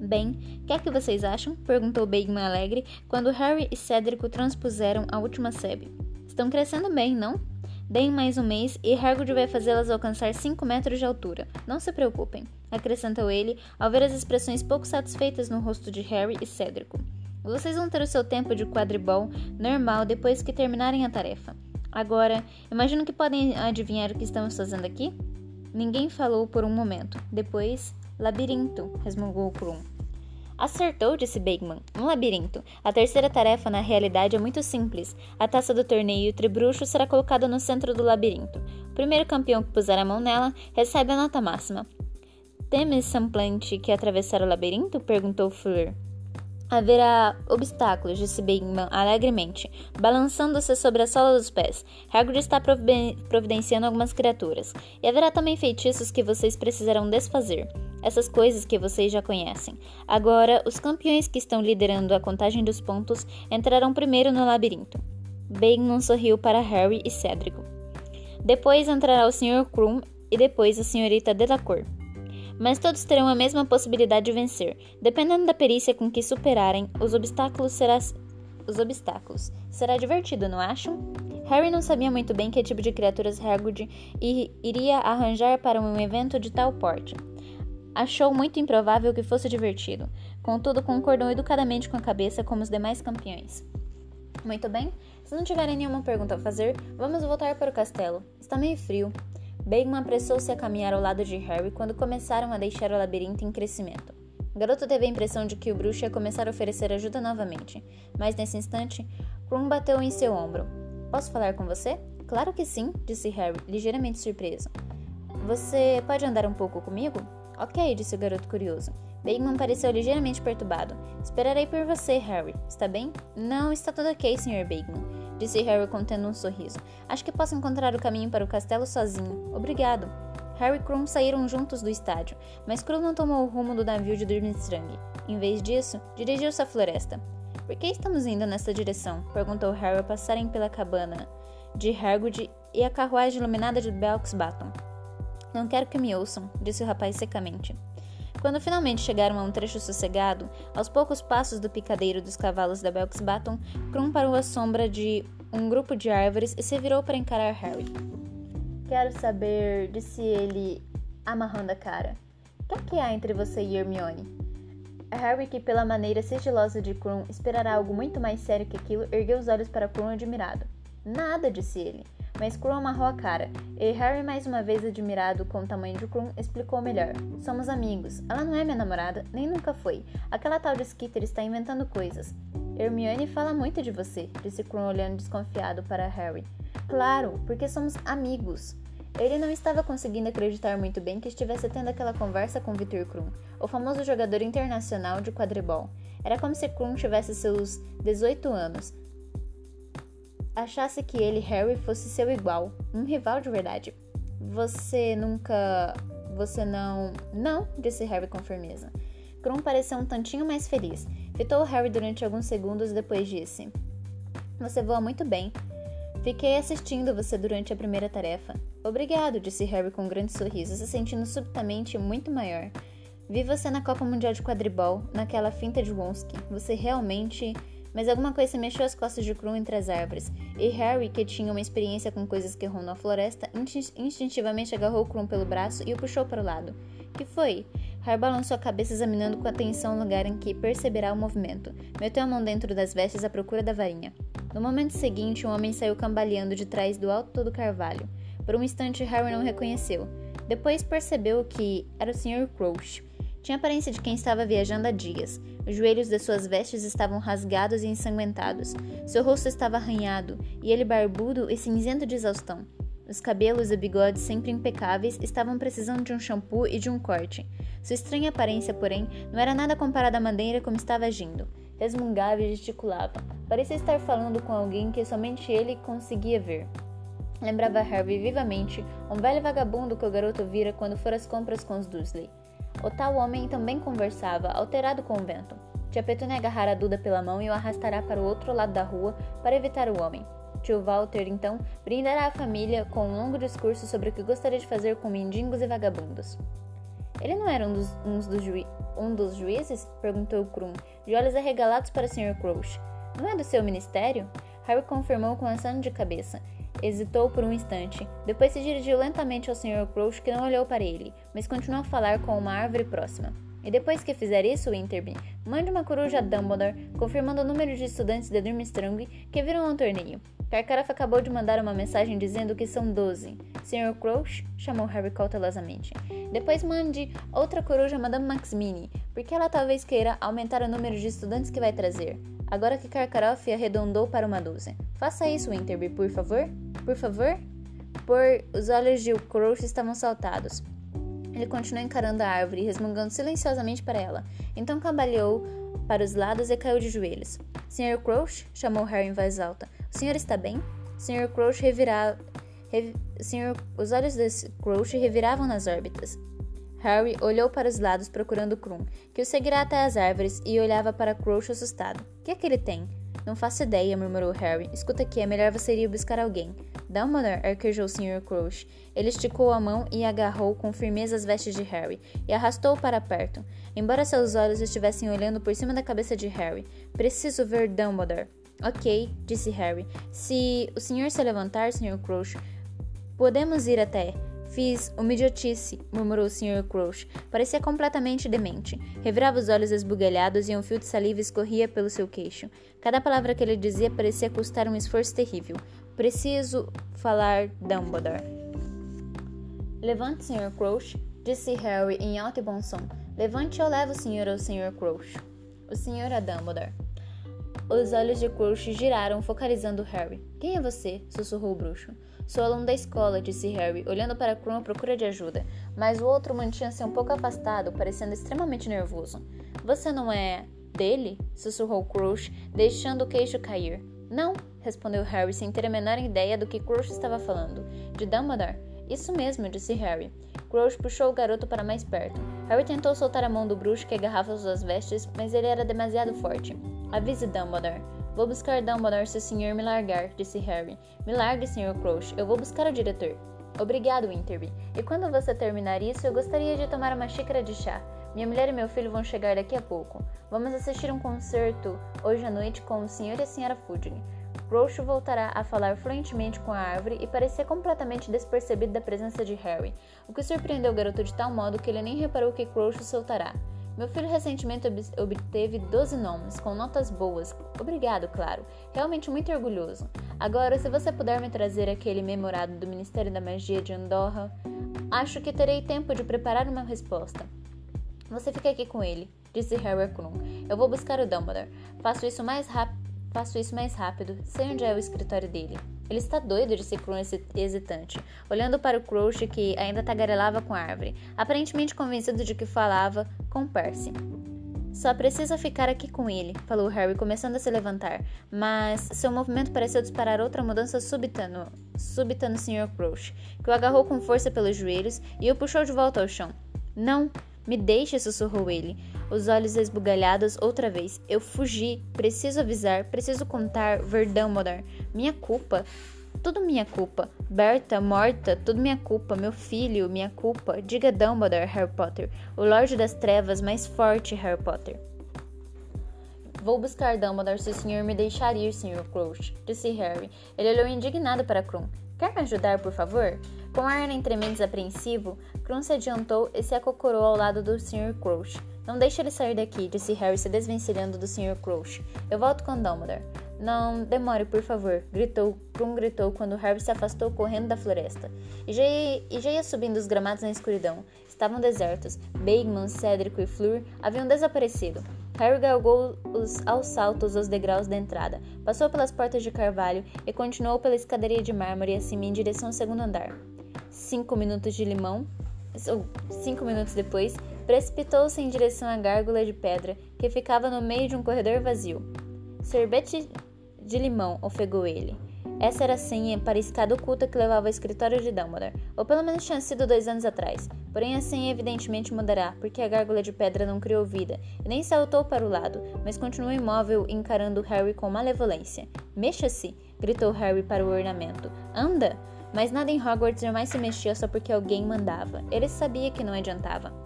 Bem, que é que vocês acham? perguntou Bagman alegre quando Harry e Cédrico transpuseram a última sebe. Estão crescendo bem, não? Deem mais um mês e Hagrid vai fazê-las alcançar 5 metros de altura. Não se preocupem, acrescentou ele ao ver as expressões pouco satisfeitas no rosto de Harry e Cédrico. Vocês vão ter o seu tempo de quadribol normal depois que terminarem a tarefa. Agora, imagino que podem adivinhar o que estamos fazendo aqui? Ninguém falou por um momento. Depois, labirinto, resmungou Krum. Acertou, disse Bagman. Um labirinto. A terceira tarefa, na realidade, é muito simples. A taça do torneio Tribruxo será colocada no centro do labirinto. O primeiro campeão que puser a mão nela recebe a nota máxima. Teme semblante que atravessar o labirinto? perguntou Fleur. Haverá obstáculos, disse Bagman alegremente, balançando-se sobre a sola dos pés. Hagrid está providenciando algumas criaturas. E haverá também feitiços que vocês precisarão desfazer. Essas coisas que vocês já conhecem. Agora, os campeões que estão liderando a contagem dos pontos entrarão primeiro no labirinto. Bagman sorriu para Harry e Cédrico. Depois entrará o Sr. Krum e depois a Sra. Delacour mas todos terão a mesma possibilidade de vencer. Dependendo da perícia com que superarem os obstáculos, será os obstáculos. Será divertido, não acham? Harry não sabia muito bem que tipo de criaturas Hagrid iria arranjar para um evento de tal porte. Achou muito improvável que fosse divertido. Contudo, concordou educadamente com a cabeça como os demais campeões. Muito bem, se não tiverem nenhuma pergunta a fazer, vamos voltar para o castelo. Está meio frio. Bagman apressou-se a caminhar ao lado de Harry quando começaram a deixar o labirinto em crescimento. O garoto teve a impressão de que o bruxo ia começar a oferecer ajuda novamente, mas nesse instante, Krum bateu em seu ombro. Posso falar com você? Claro que sim, disse Harry, ligeiramente surpreso. Você pode andar um pouco comigo? Ok, disse o garoto curioso. Bagman pareceu ligeiramente perturbado. Esperarei por você, Harry. Está bem? Não, está tudo ok, Sr. Bagman disse Harry contendo um sorriso. Acho que posso encontrar o caminho para o castelo sozinho. Obrigado. Harry e Krum saíram juntos do estádio, mas Krum não tomou o rumo do navio de Durmstrang. Em vez disso, dirigiu-se à floresta. Por que estamos indo nessa direção? perguntou Harry ao passarem pela cabana de Hagrid e a carruagem iluminada de Belks Baton. Não quero que me ouçam, disse o rapaz secamente. Quando finalmente chegaram a um trecho sossegado, aos poucos passos do picadeiro dos cavalos da Belks Baton, Krum parou à sombra de um grupo de árvores e se virou para encarar Harry. Quero saber, disse ele, amarrando a cara. O que é que há entre você e Hermione? Harry, que pela maneira sigilosa de Krum esperara algo muito mais sério que aquilo, ergueu os olhos para Krum admirado. Nada, disse ele mas Krum amarrou a cara, e Harry, mais uma vez admirado com o tamanho de Krum, explicou melhor. Somos amigos. Ela não é minha namorada, nem nunca foi. Aquela tal de Skitter está inventando coisas. Hermione fala muito de você, disse Krum olhando desconfiado para Harry. Claro, porque somos amigos. Ele não estava conseguindo acreditar muito bem que estivesse tendo aquela conversa com Victor Krum, o famoso jogador internacional de quadribol. Era como se Krum tivesse seus 18 anos, achasse que ele, Harry, fosse seu igual, um rival de verdade. Você nunca. Você não. Não, disse Harry com firmeza. Krum pareceu um tantinho mais feliz. Fitou Harry durante alguns segundos e depois disse: Você voa muito bem. Fiquei assistindo você durante a primeira tarefa. Obrigado, disse Harry com um grande sorriso, se sentindo subitamente muito maior. Vi você na Copa Mundial de Quadribol, naquela finta de Wonski. Você realmente mas alguma coisa mexeu as costas de Krum entre as árvores, e Harry, que tinha uma experiência com coisas que rondam a floresta, instintivamente agarrou Krum pelo braço e o puxou para o lado. Que foi? Harry balançou a cabeça examinando com atenção o lugar em que perceberá o movimento. Meteu a mão dentro das vestes à procura da varinha. No momento seguinte, um homem saiu cambaleando de trás do alto do carvalho. Por um instante, Harry não reconheceu. Depois percebeu que era o Sr. Crouch. Tinha aparência de quem estava viajando há dias. Os joelhos de suas vestes estavam rasgados e ensanguentados. Seu rosto estava arranhado, e ele barbudo e cinzento de exaustão. Os cabelos e bigodes, sempre impecáveis, estavam precisando de um shampoo e de um corte. Sua estranha aparência, porém, não era nada comparada à maneira como estava agindo. Resmungava e gesticulava. Parecia estar falando com alguém que somente ele conseguia ver. Lembrava Harvey vivamente um velho vagabundo que o garoto vira quando fora às compras com os Dursley. O tal homem também conversava, alterado com o vento. Tia Petúnia agarrará Duda pela mão e o arrastará para o outro lado da rua para evitar o homem. Tio Walter, então, brindará a família com um longo discurso sobre o que gostaria de fazer com mendigos e vagabundos. Ele não era um dos, um dos, juí dos juízes? perguntou Krum, de olhos arregalados para o Sr. Crouch. Não é do seu ministério? Harry confirmou com aceno de cabeça. Hesitou por um instante. Depois se dirigiu lentamente ao Sr. Crouch, que não olhou para ele, mas continuou a falar com uma árvore próxima. E depois que fizer isso, Winterby, mande uma coruja a Dumbledore, confirmando o número de estudantes de Durmstrang que viram ao torneio. Karkaroff acabou de mandar uma mensagem dizendo que são 12. Sr. Crouch chamou Harry cautelosamente. Depois mande outra coruja a Madame Maxmini, porque ela talvez queira aumentar o número de estudantes que vai trazer. Agora que Karkaroff arredondou para uma dúzia. Faça isso, Winterby, por favor. Por favor? Por os olhos de Crouch estavam saltados. Ele continuou encarando a árvore, resmungando silenciosamente para ela. Então cambaleou para os lados e caiu de joelhos. Sr. Crouch? chamou Harry em voz alta. O senhor está bem? Sr. Crouch revirava. Rev... Senhor... Os olhos de Crouch reviravam nas órbitas. Harry olhou para os lados procurando Krum, que o seguirá até as árvores, e olhava para Crouch assustado. O que é que ele tem? Não faço ideia, murmurou Harry. Escuta aqui, é melhor você ir buscar alguém. Dumbledore, arquejou o Sr. Crouch. Ele esticou a mão e agarrou com firmeza as vestes de Harry e arrastou-o para perto, embora seus olhos estivessem olhando por cima da cabeça de Harry. Preciso ver Dumbledore. Ok, disse Harry. Se o senhor se levantar, Sr. Crouch, podemos ir até. Fiz uma idiotice, murmurou o Sr. Crouch. Parecia completamente demente. Revirava os olhos esbugalhados e um fio de saliva escorria pelo seu queixo. Cada palavra que ele dizia parecia custar um esforço terrível. Preciso falar Dumbledore. Levante, Sr. Crouch, disse Harry em alto e bom som. Levante ou leve o senhor ao Sr. Crouch. O senhor é Dumbledore. Os olhos de Crouch giraram, focalizando Harry. Quem é você? sussurrou o bruxo. Sou aluno da escola, disse Harry, olhando para Krum à procura de ajuda, mas o outro mantinha-se um pouco afastado, parecendo extremamente nervoso. Você não é dele? sussurrou Crouch, deixando o queixo cair. Não, respondeu Harry sem ter a menor ideia do que Crouch estava falando. De Dumbledore? Isso mesmo, disse Harry. Crouch puxou o garoto para mais perto. Harry tentou soltar a mão do bruxo que agarrava suas vestes, mas ele era demasiado forte. Avise Dumbledore. Vou buscar Dumbledore se o senhor me largar, disse Harry. Me largue, Sr. Crouch. Eu vou buscar o diretor. Obrigado, Winterby. E quando você terminar isso, eu gostaria de tomar uma xícara de chá. Minha mulher e meu filho vão chegar daqui a pouco. Vamos assistir um concerto hoje à noite com o Sr. e a Sra. Fudge. Crouch voltará a falar fluentemente com a árvore e parecia completamente despercebido da presença de Harry, o que surpreendeu o garoto de tal modo que ele nem reparou que Crouch soltará. Meu filho recentemente obteve 12 nomes, com notas boas. Obrigado, claro. Realmente muito orgulhoso. Agora, se você puder me trazer aquele memorado do Ministério da Magia de Andorra, acho que terei tempo de preparar uma resposta. Você fica aqui com ele, disse Harry Krum. Eu vou buscar o Dumbledore. Faço isso mais rápido. Faço isso mais rápido. Sei onde é o escritório dele. Ele está doido, disse Krum hesitante, olhando para o Crouch que ainda tagarelava com a árvore, aparentemente convencido de que falava com Percy. Só precisa ficar aqui com ele, falou Harry, começando a se levantar, mas seu movimento pareceu disparar outra mudança súbita no, súbita no Sr. Crouch, que o agarrou com força pelos joelhos e o puxou de volta ao chão. Não, me deixe, sussurrou ele, os olhos esbugalhados outra vez. Eu fugi, preciso avisar, preciso contar, ver Dumbledore. Minha culpa, tudo minha culpa. Berta, morta, tudo minha culpa. Meu filho, minha culpa. Diga Dumbledore, Harry Potter. O Lorde das Trevas mais forte, Harry Potter. Vou buscar Dumbledore se o senhor me deixar ir, Sr. Crouch, disse Harry. Ele olhou indignado para Krum. Quer me ajudar, por favor? Com ar entre mentes apreensivo, Krum se adiantou e se acocorou ao lado do Sr. Crouch. Não deixe ele sair daqui, disse Harry se desvencilhando do Sr. Crouch. Eu volto com Dumbledore. Não demore, por favor, gritou. Krum gritou quando Harry se afastou correndo da floresta. E já, ia, e já ia subindo os gramados na escuridão. Estavam desertos. Bagman, Cédrico e Fleur haviam desaparecido. Harry galgou os, aos saltos os degraus da entrada, passou pelas portas de carvalho e continuou pela escadaria de mármore acima em direção ao segundo andar. Cinco minutos de limão, ou cinco minutos depois, precipitou-se em direção à gárgula de pedra que ficava no meio de um corredor vazio. Sorvete de limão, ofegou ele. Essa era a senha para a escada oculta que levava ao escritório de Dumbledore, ou pelo menos tinha sido dois anos atrás. Porém, a senha evidentemente mudará, porque a gárgula de pedra não criou vida e nem saltou para o lado, mas continuou imóvel encarando Harry com malevolência. Mexa-se! gritou Harry para o ornamento. Anda! Mas nada em Hogwarts jamais se mexia só porque alguém mandava. Ele sabia que não adiantava.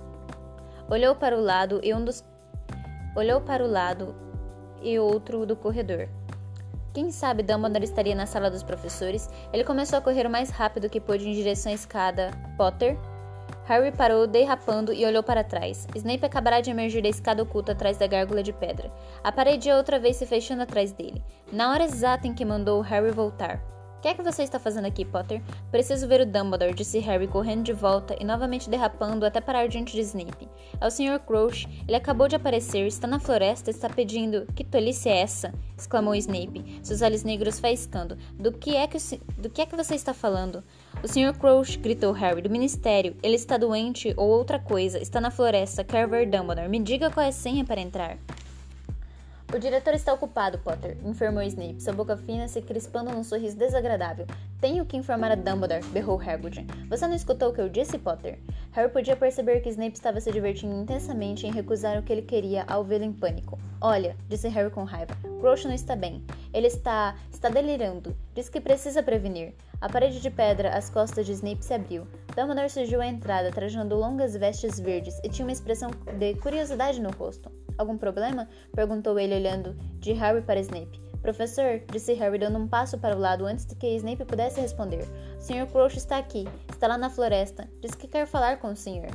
Olhou para o lado e um dos olhou para o lado e outro do corredor. Quem sabe Dumbledore estaria na sala dos professores? Ele começou a correr o mais rápido que pôde em direção à escada. Potter? Harry parou, derrapando, e olhou para trás. Snape acabará de emergir da escada oculta atrás da gárgula de pedra. A parede outra vez se fechando atrás dele. Na hora exata em que mandou Harry voltar. O que é que você está fazendo aqui, Potter? Preciso ver o Dumbledore, disse Harry, correndo de volta e novamente derrapando até parar diante de Snape. É o Sr. Crouch. Ele acabou de aparecer, está na floresta, está pedindo. Que tolice é essa? exclamou Snape, seus olhos negros faiscando. Do que é que, do que, é que você está falando? O Sr. Crouch, gritou Harry, do ministério. Ele está doente ou outra coisa. Está na floresta. Quer ver Dumbledore. Me diga qual é a senha para entrar. O diretor está ocupado, Potter, informou Snape, sua boca fina se crispando num sorriso desagradável. Tenho que informar a Dumbledore, berrou Hagrid. Você não escutou o que eu disse, Potter? Harry podia perceber que Snape estava se divertindo intensamente em recusar o que ele queria ao vê-lo em pânico. Olha, disse Harry com raiva, Crouch não está bem. Ele está... está delirando. Diz que precisa prevenir. A parede de pedra às costas de Snape se abriu. Dumbledore surgiu à entrada, trajando longas vestes verdes e tinha uma expressão de curiosidade no rosto. Algum problema? perguntou ele olhando de Harry para Snape. Professor, disse Harry dando um passo para o lado antes de que Snape pudesse responder. O Sr. Crouch está aqui. Está lá na floresta. Diz que quer falar com o senhor.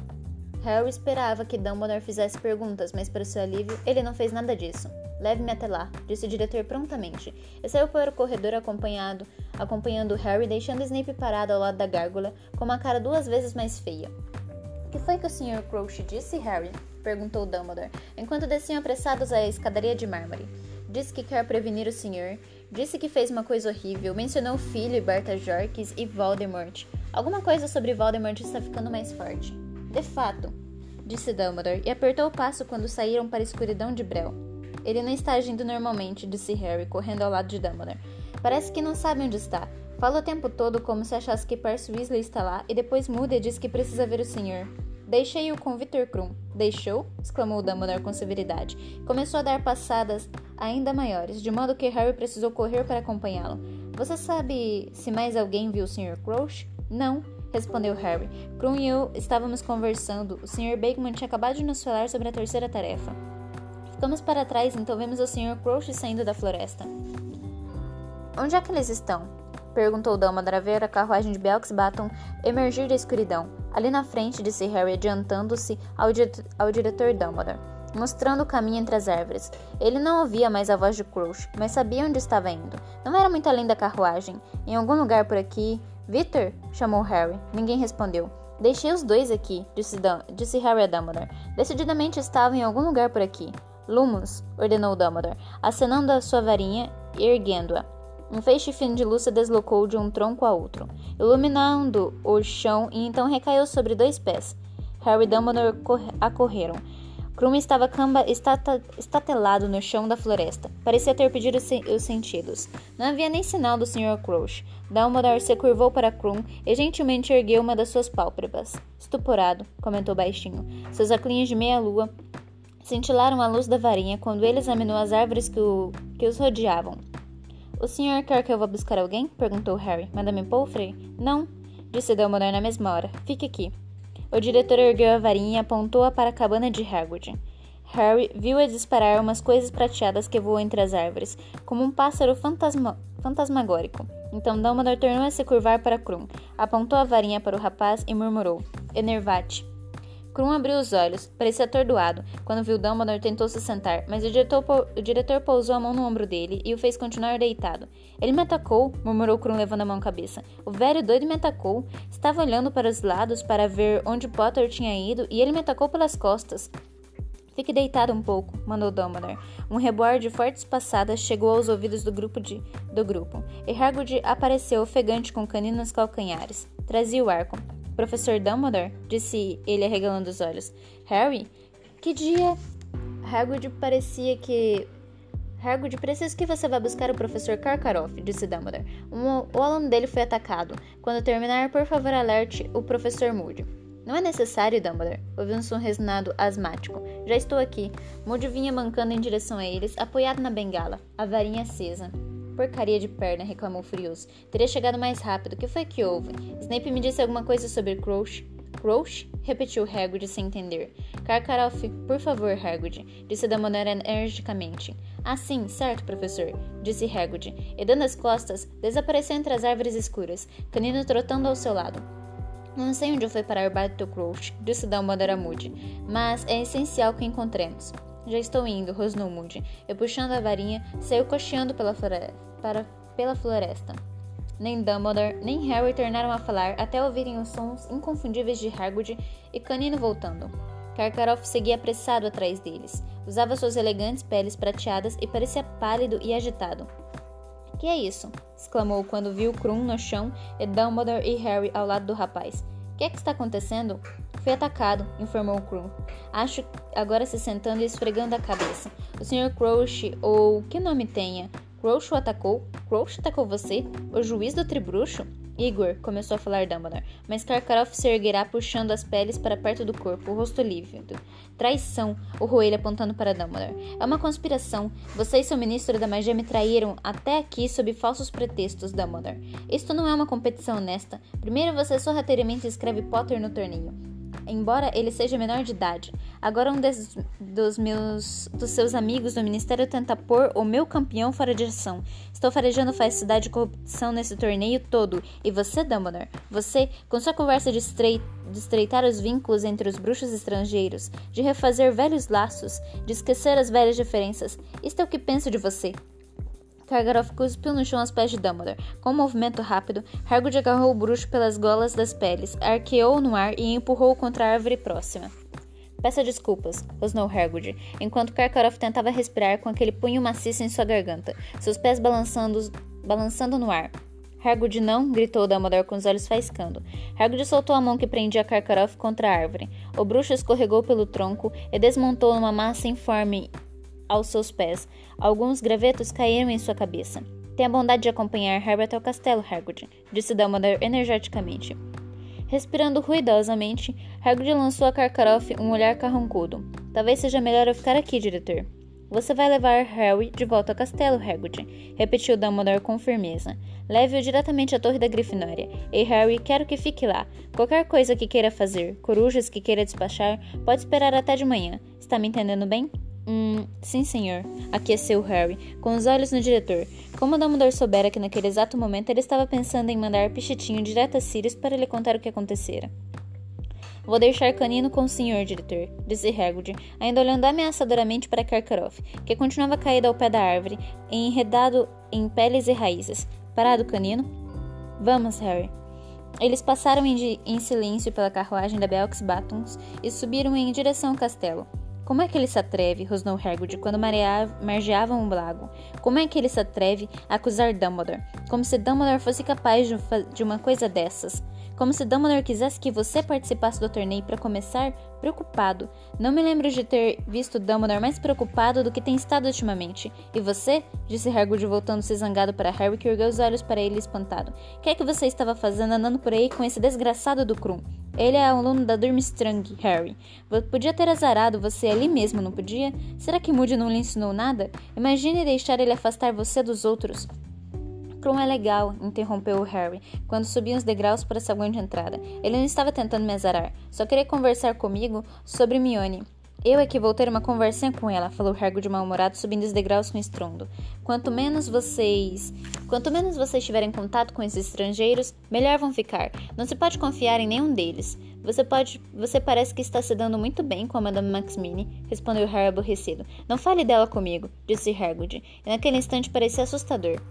Harry esperava que Dumbledore fizesse perguntas, mas para seu alívio, ele não fez nada disso. Leve-me até lá, disse o diretor prontamente, e saiu para o corredor acompanhado, acompanhando Harry, deixando Snape parado ao lado da gárgula, com uma cara duas vezes mais feia. O que foi que o Sr. Crouch disse, Harry? perguntou Dumbledore, enquanto desciam apressados a escadaria de mármore. Disse que quer prevenir o senhor, disse que fez uma coisa horrível, mencionou o filho, Berta Jorkes e Voldemort. Alguma coisa sobre Voldemort está ficando mais forte. De fato, disse Dumbledore, e apertou o passo quando saíram para a escuridão de Brel. Ele não está agindo normalmente, disse Harry, correndo ao lado de Dumbledore. Parece que não sabe onde está. Fala o tempo todo como se achasse que Percy Weasley está lá e depois muda e diz que precisa ver o senhor. Deixei-o com Victor Krum. Deixou? exclamou Dumbledore com severidade. Começou a dar passadas ainda maiores, de modo que Harry precisou correr para acompanhá-lo. Você sabe se mais alguém viu o Sr. Crouch? Não, respondeu Harry. Krum e eu estávamos conversando. O Sr. Bateman tinha acabado de nos falar sobre a terceira tarefa. Ficamos para trás, então vemos o Sr. Crouch saindo da floresta. Onde é que eles estão? Perguntou Dumbledore ver a carruagem de Belks Baton emergir da escuridão. Ali na frente, disse Harry, adiantando-se ao, di ao diretor Dumbledore, mostrando o caminho entre as árvores. Ele não ouvia mais a voz de Crouch, mas sabia onde estava indo. Não era muito além da carruagem. Em algum lugar por aqui... Victor? chamou Harry. Ninguém respondeu. Deixei os dois aqui, disse, disse Harry a Dumbledore. Decididamente estavam em algum lugar por aqui. Lumos, ordenou Dumbledore, acenando a sua varinha e erguendo-a. Um feixe fino de luz se deslocou de um tronco a outro, iluminando o chão e então recaiu sobre dois pés. Harry e Dumbledore acorreram. Krum estava estata estatelado no chão da floresta. Parecia ter perdido os sentidos. Não havia nem sinal do Sr. Crouch. Dumbledore se curvou para Krum e gentilmente ergueu uma das suas pálpebras. Estuporado, comentou baixinho. Seus óculos de meia-lua cintilaram a luz da varinha quando ele examinou as árvores que, o, que os rodeavam. O senhor quer que eu vá buscar alguém? perguntou Harry. Madame Pomfrey? Não, disse Dumbledore na mesma hora. Fique aqui. O diretor ergueu a varinha e apontou-a para a cabana de Hagrid. Harry viu-a disparar umas coisas prateadas que voam entre as árvores, como um pássaro fantasma fantasmagórico. Então Dumbledore tornou a se curvar para Krum, apontou a varinha para o rapaz e murmurou: Enervate. Krum abriu os olhos, parecia atordoado. Quando viu Dumbledore, tentou se sentar, mas o diretor, o diretor pousou a mão no ombro dele e o fez continuar deitado. Ele me atacou, murmurou Krum levando a mão à cabeça. O velho doido me atacou. Estava olhando para os lados para ver onde Potter tinha ido e ele me atacou pelas costas. Fique deitado um pouco, mandou Dumbledore. Um reboar de fortes passadas chegou aos ouvidos do grupo, de, do grupo, e Hagrid apareceu ofegante com canino nos calcanhares. Trazia o arco. Professor Dumbledore? disse ele arregalando os olhos. Harry? Que dia? Hagrid parecia que... Hagrid, preciso que você vá buscar o professor Karkaroff, disse Dumbledore. Um, o aluno dele foi atacado. Quando terminar, por favor, alerte o professor Moody. Não é necessário, Dumbledore. Ouvi um som resnado asmático. Já estou aqui. Moody vinha mancando em direção a eles, apoiado na bengala, a varinha acesa. Porcaria de perna, reclamou furioso. Teria chegado mais rápido. Que foi que houve? Snape me disse alguma coisa sobre Crouch? Crouch? Repetiu Hagrid sem entender. Karkaroff, por favor, Hagrid, disse da maneira energicamente. Ah, sim, certo, professor, disse Hagrid, e dando as costas, desapareceu entre as árvores escuras, Canino trotando ao seu lado. Não sei onde foi parar Bartol Crouch, disse Dumbledore a Moody, mas é essencial que encontremos. Já estou indo, rosnou Moody, e puxando a varinha, saiu cocheando pela, floresta, para, pela floresta. Nem Dumbledore, nem Harry tornaram a falar até ouvirem os sons inconfundíveis de Hagrid e Canino voltando. Karkaroff seguia apressado atrás deles. Usava suas elegantes peles prateadas e parecia pálido e agitado. Que é isso? exclamou quando viu Krum no chão e Dumbledore e Harry ao lado do rapaz. O que é que está acontecendo? Fui atacado, informou Krum. Acho agora se sentando e esfregando a cabeça. O Sr. Crouch, ou que nome tenha, Crouch o atacou? Crouch atacou você? O juiz do tribruxo? Igor, começou a falar Dumbledore, mas Karkaroff se erguerá puxando as peles para perto do corpo, o rosto lívido. Traição, urrou ele apontando para Dumbledore. É uma conspiração. Você e seu ministro da magia me traíram até aqui sob falsos pretextos, Dumbledore. Isto não é uma competição honesta. Primeiro você sorrateiramente escreve Potter no torneio embora ele seja menor de idade. Agora um des, dos meus dos seus amigos do ministério tenta pôr o meu campeão fora de ação. Estou farejando falsidade e corrupção nesse torneio todo. E você, Dumbledore? Você, com sua conversa de, de estreitar os vínculos entre os bruxos estrangeiros, de refazer velhos laços, de esquecer as velhas diferenças. Isto é o que penso de você. Karkaroff cuspiu no chão as pés de Dumbledore. Com um movimento rápido, Hagrid agarrou o bruxo pelas golas das peles, arqueou no ar e empurrou contra a árvore próxima. Peça desculpas, rosnou Hagrid, enquanto Karkaroff tentava respirar com aquele punho maciço em sua garganta, seus pés balançando, balançando no ar. Hagrid não, gritou Dumbledore com os olhos faiscando. Hagrid soltou a mão que prendia Karkaroff contra a árvore. O bruxo escorregou pelo tronco e desmontou numa massa informe aos seus pés. Alguns gravetos caíram em sua cabeça. Tenha a bondade de acompanhar Harry até o castelo, Hagrid, disse Dumbledore energeticamente. Respirando ruidosamente, Hagrid lançou a Karkaroff um olhar carrancudo. Talvez seja melhor eu ficar aqui, diretor. Você vai levar Harry de volta ao castelo, Hagrid, repetiu Dumbledore com firmeza. Leve-o diretamente à torre da Grifinória. E Harry, quero que fique lá. Qualquer coisa que queira fazer, corujas que queira despachar, pode esperar até de manhã. Está me entendendo bem? Hum, sim, senhor, aqueceu Harry, com os olhos no diretor. Como Dumbledore soubera que naquele exato momento ele estava pensando em mandar Pichitinho direto a Sirius para lhe contar o que acontecera. Vou deixar Canino com o senhor, diretor, disse Hagrid, ainda olhando ameaçadoramente para Karkaroff, que continuava caído ao pé da árvore, enredado em peles e raízes. Parado, Canino? Vamos, Harry. Eles passaram em, em silêncio pela carruagem da Belks Batons e subiram em direção ao castelo. Como é que ele se atreve, rosnou Hagrid quando margeavam um lago? Como é que ele se atreve a acusar Dumbledore? Como se Dumbledore fosse capaz de, de uma coisa dessas. Como se Dumbledore quisesse que você participasse do torneio para começar preocupado. Não me lembro de ter visto Dumbledore mais preocupado do que tem estado ultimamente. E você? Disse Hagrid voltando-se zangado para Harry, que ergueu os olhos para ele espantado. O que é que você estava fazendo andando por aí com esse desgraçado do Krum? Ele é aluno da Durmstrang, Harry. Podia ter azarado você ali mesmo, não podia? Será que Moody não lhe ensinou nada? Imagine deixar ele afastar você dos outros. Krum é legal, interrompeu Harry, quando subiam os degraus para a saguão de entrada. Ele não estava tentando me azarar, só queria conversar comigo sobre Mione. Eu é que vou ter uma conversinha com ela, falou Harry de mal-humorado, subindo os degraus com estrondo. Quanto menos vocês. Quanto menos vocês tiverem contato com esses estrangeiros, melhor vão ficar. Não se pode confiar em nenhum deles. Você pode. Você parece que está se dando muito bem com a Madame Maxmini, respondeu Harry aborrecido. Não fale dela comigo, disse Hagrid, e naquele instante parecia assustador.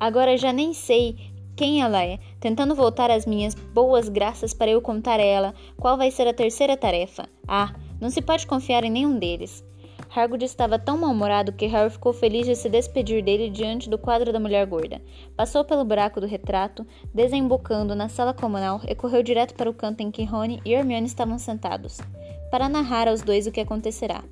Agora já nem sei quem ela é, tentando voltar às minhas boas graças para eu contar a ela qual vai ser a terceira tarefa. Ah, não se pode confiar em nenhum deles. Hargood estava tão mal-humorado que Harry ficou feliz de se despedir dele diante do quadro da mulher gorda. Passou pelo buraco do retrato, desembocando na sala comunal e correu direto para o canto em que Rony e Hermione estavam sentados, para narrar aos dois o que acontecerá.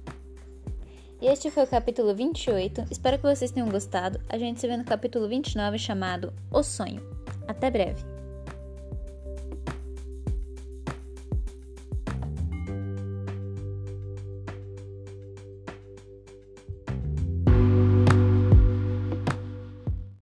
E este foi o capítulo 28. Espero que vocês tenham gostado. A gente se vê no capítulo 29 chamado O Sonho. Até breve!